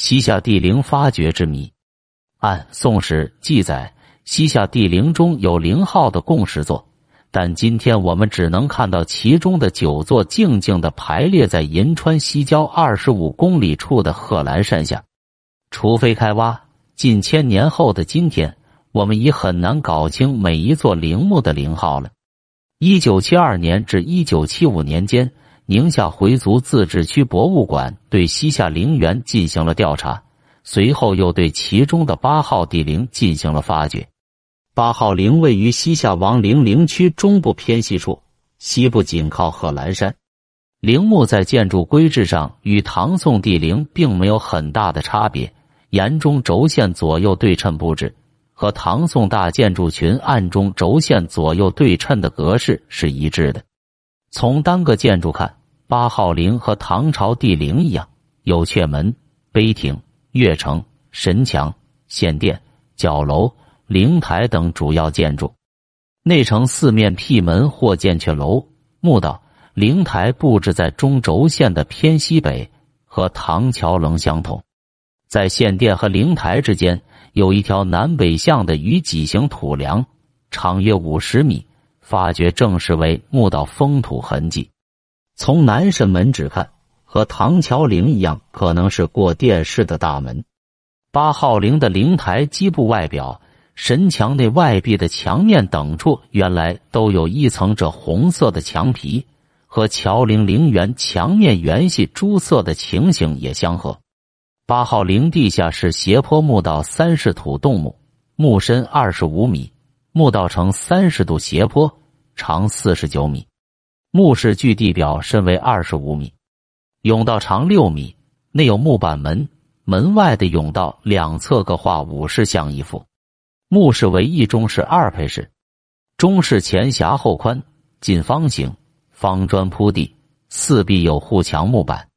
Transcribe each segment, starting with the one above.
西夏帝陵发掘之谜。按《宋史》记载，西夏帝陵中有陵号的共十座，但今天我们只能看到其中的九座静静的排列在银川西郊二十五公里处的贺兰山下。除非开挖，近千年后的今天，我们已很难搞清每一座陵墓的陵号了。一九七二年至一九七五年间，宁夏回族自治区博物馆对西夏陵园进行了调查。随后又对其中的八号帝陵进行了发掘。八号陵位于西夏王陵陵区中部偏西处，西部紧靠贺兰山。陵墓在建筑规制上与唐宋帝陵并没有很大的差别，沿中轴线左右对称布置，和唐宋大建筑群暗中轴线左右对称的格式是一致的。从单个建筑看，八号陵和唐朝帝陵一样，有阙门、碑亭。月城、神墙、献殿、角楼、灵台等主要建筑，内城四面辟门或建阙楼、墓道、灵台布置在中轴线的偏西北，和唐桥棱相同。在献殿和灵台之间有一条南北向的鱼脊形土梁，长约五十米，发掘证实为墓道封土痕迹。从南神门指看。和唐桥陵一样，可能是过殿式的大门。八号陵的陵台基部外表、神墙内外壁的墙面等处，原来都有一层这红色的墙皮，和桥陵陵园墙面原系朱色的情形也相合。八号陵地下是斜坡墓道，三室土洞墓，墓深二十五米，墓道呈三十度斜坡，长四十九米，墓室距地表深为二十五米。甬道长六米，内有木板门，门外的甬道两侧各画武士像一幅。墓室为一中式二配室，中室前狭后宽，近方形，方砖铺地，四壁有护墙木板。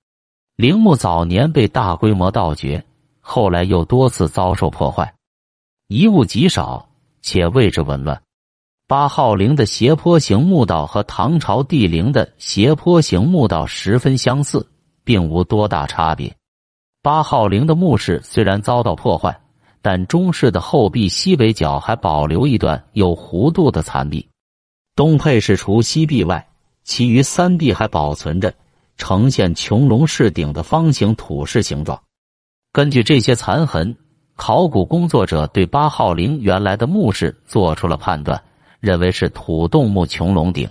陵墓早年被大规模盗掘，后来又多次遭受破坏，遗物极少，且位置紊乱。八号陵的斜坡形墓道和唐朝帝陵的斜坡形墓道十分相似。并无多大差别。八号陵的墓室虽然遭到破坏，但中室的后壁西北角还保留一段有弧度的残壁。东配室除西壁外，其余三壁还保存着呈现穹隆式顶的方形土式形状。根据这些残痕，考古工作者对八号陵原来的墓室做出了判断，认为是土洞墓穹隆顶。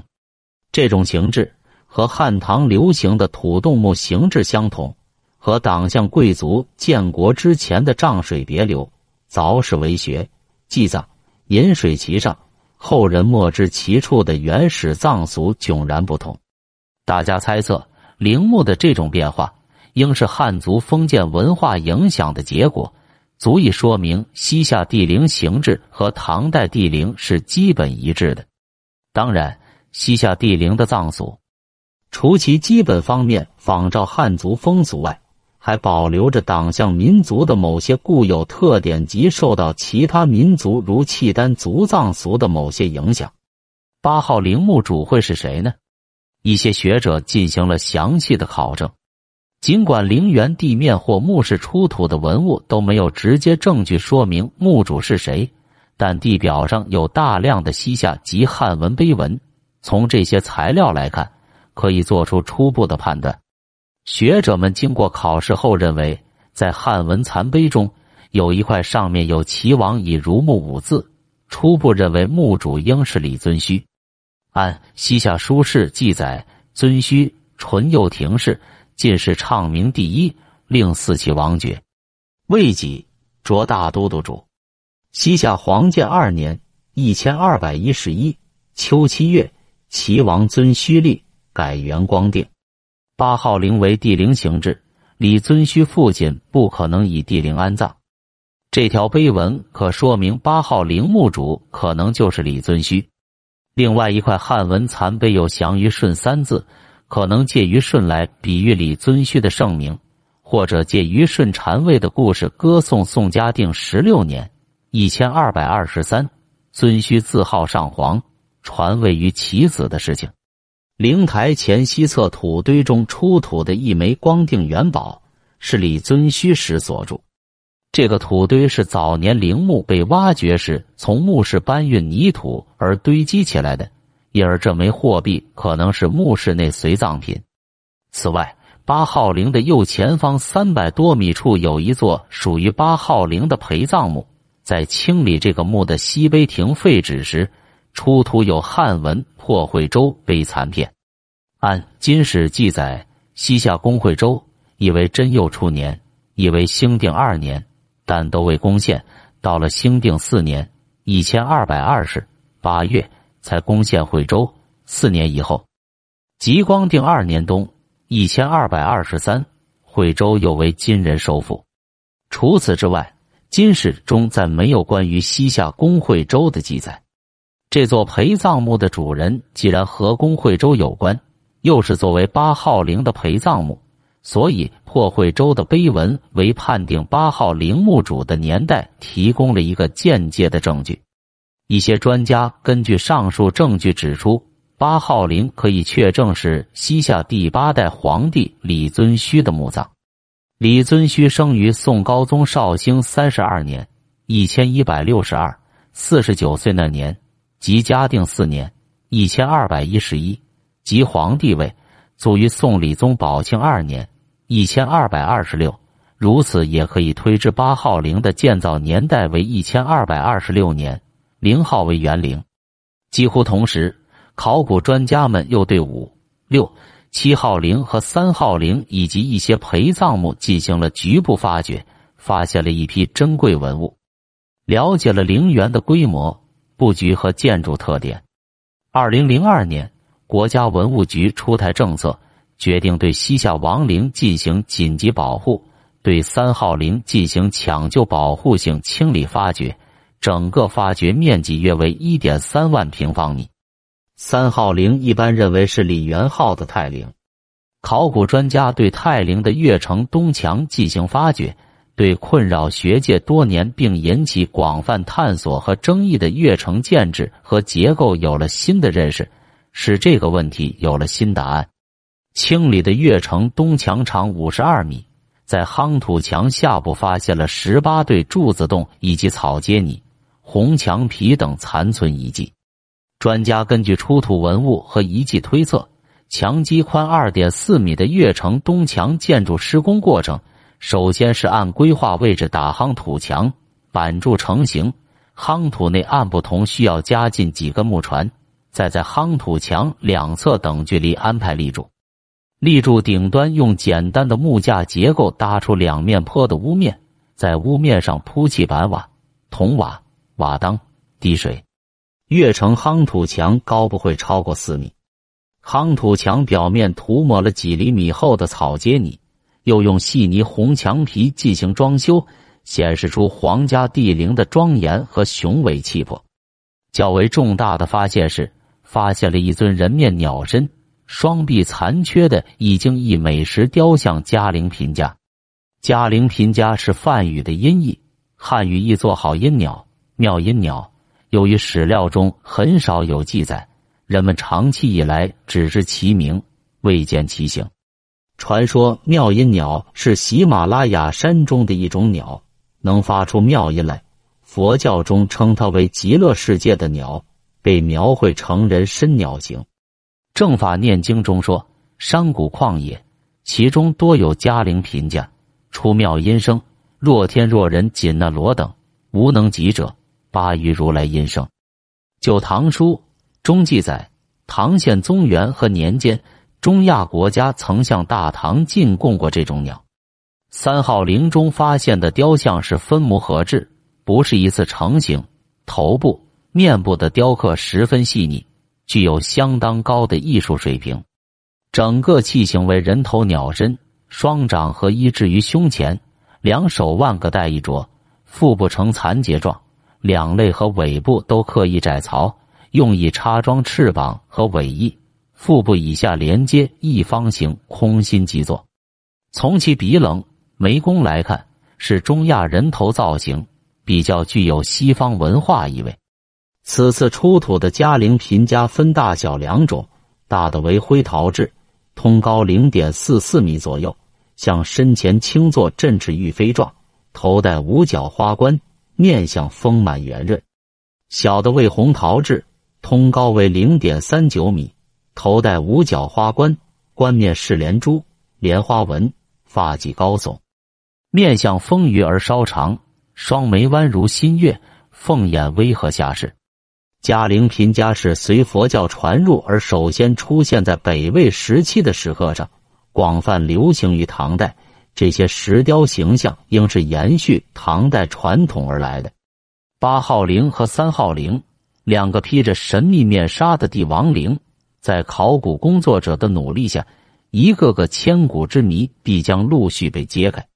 这种形制。和汉唐流行的土洞墓形制相同，和党项贵族建国之前的涨水别流、凿石为穴、祭葬、饮水其上，后人莫知其处的原始葬俗迥然不同。大家猜测，陵墓的这种变化，应是汉族封建文化影响的结果，足以说明西夏帝陵形制和唐代帝陵是基本一致的。当然，西夏帝陵的葬俗。除其基本方面仿照汉族风俗外，还保留着党项民族的某些固有特点及受到其他民族如契丹族葬俗的某些影响。八号陵墓主会是谁呢？一些学者进行了详细的考证，尽管陵园地面或墓室出土的文物都没有直接证据说明墓主是谁，但地表上有大量的西夏及汉文碑文，从这些材料来看。可以做出初步的判断。学者们经过考试后认为，在汉文残碑中有一块上面有“齐王以如墓”五字，初步认为墓主应是李遵顼。按西夏书事记载，遵顼淳佑亭氏，进士畅明第一，令四其王爵。魏己着大都督主。西夏黄建二年（一千二百一十一）秋七月，齐王遵顼立。改元光定，八号陵为帝陵形制，李遵虚父亲不可能以帝陵安葬。这条碑文可说明八号陵墓主可能就是李遵虚。另外一块汉文残碑有“祥于舜”三字，可能借于舜来比喻李遵顼的盛名，或者借于舜禅位的故事歌颂宋嘉定十六年（一千二百二十三），遵顼自号上皇，传位于其子的事情。灵台前西侧土堆中出土的一枚光定元宝，是李遵顼时所铸。这个土堆是早年陵墓被挖掘时从墓室搬运泥土而堆积起来的，因而这枚货币可能是墓室内随葬品。此外，八号陵的右前方三百多米处有一座属于八号陵的陪葬墓。在清理这个墓的西碑亭废纸时，出土有汉文“破惠州”碑残片。按《金史》记载，西夏公惠州以为真佑初年，以为兴定二年，但都未攻陷。到了兴定四年（一千二百二十）八月，才攻陷惠州。四年以后，吉光定二年冬（一千二百二十三），惠州又为金人收复。除此之外，金史中再没有关于西夏公惠州的记载。这座陪葬墓的主人既然和公惠州有关，又是作为八号陵的陪葬墓，所以破惠州的碑文为判定八号陵墓主的年代提供了一个间接的证据。一些专家根据上述证据指出，八号陵可以确证是西夏第八代皇帝李遵顼的墓葬。李遵顼生于宋高宗绍兴三十二年（一千一百六十二），四十九岁那年，即嘉定四年（一千二百一十一），即皇帝位，卒于宋理宗宝庆二年（一千二百二十六）。如此也可以推知八号陵的建造年代为一千二百二十六年，零号为园陵。几乎同时，考古专家们又对五六。七号陵和三号陵以及一些陪葬墓进行了局部发掘，发现了一批珍贵文物，了解了陵园的规模、布局和建筑特点。二零零二年，国家文物局出台政策，决定对西夏王陵进行紧急保护，对三号陵进行抢救保护性清理发掘，整个发掘面积约为一点三万平方米。三号陵一般认为是李元昊的泰陵，考古专家对泰陵的月城东墙进行发掘，对困扰学界多年并引起广泛探索和争议的月城建制和结构有了新的认识，使这个问题有了新答案。清理的月城东墙长五十二米，在夯土墙下部发现了十八对柱子洞以及草阶泥、红墙皮等残存遗迹。专家根据出土文物和遗迹推测，墙基宽二点四米的越城东墙建筑施工过程，首先是按规划位置打夯土墙，板柱成型，夯土内按不同需要加进几个木船，再在夯土墙两侧等距离安排立柱，立柱顶端用简单的木架结构搭出两面坡的屋面，在屋面上铺砌板瓦、铜瓦、瓦当、滴水。越城夯土墙高不会超过四米，夯土墙表面涂抹了几厘米厚的草阶泥，又用细泥红墙皮进行装修，显示出皇家帝陵的庄严和雄伟气魄。较为重大的发现是，发现了一尊人面鸟身、双臂残缺的已经一美食雕像嘉陵嫔家。嘉陵嫔家是梵语的音译，汉语译作好音鸟、妙音鸟。由于史料中很少有记载，人们长期以来只知其名，未见其形。传说妙音鸟是喜马拉雅山中的一种鸟，能发出妙音来。佛教中称它为极乐世界的鸟，被描绘成人身鸟形。正法念经中说：山谷旷野，其中多有嘉陵贫家，出妙音声，若天若人，紧那罗等，无能及者。巴于如来音声，《旧唐书》中记载，唐宪宗元和年间，中亚国家曾向大唐进贡过这种鸟。三号陵中发现的雕像是分模合制，不是一次成型。头部、面部的雕刻十分细腻，具有相当高的艺术水平。整个器形为人头鸟身，双掌合一置于胸前，两手腕各带一镯，腹部呈残结状。两肋和尾部都刻意窄槽，用以插装翅膀和尾翼。腹部以下连接一方形空心基座。从其鼻棱、眉弓来看，是中亚人头造型，比较具有西方文化意味。此次出土的嘉陵贫家分大小两种，大的为灰陶制，通高零点四四米左右，向身前轻坐振翅欲飞状，头戴五角花冠，面相丰满圆润。小的为红陶制，通高为零点三九米，头戴五角花冠，冠面饰连珠、莲花纹，发髻高耸，面相丰腴而稍长，双眉弯如新月，凤眼微和下视。嘉陵嫔家是随佛教传入而首先出现在北魏时期的石刻上。广泛流行于唐代，这些石雕形象应是延续唐代传统而来的。八号陵和三号陵，两个披着神秘面纱的帝王陵，在考古工作者的努力下，一个个千古之谜必将陆续被揭开。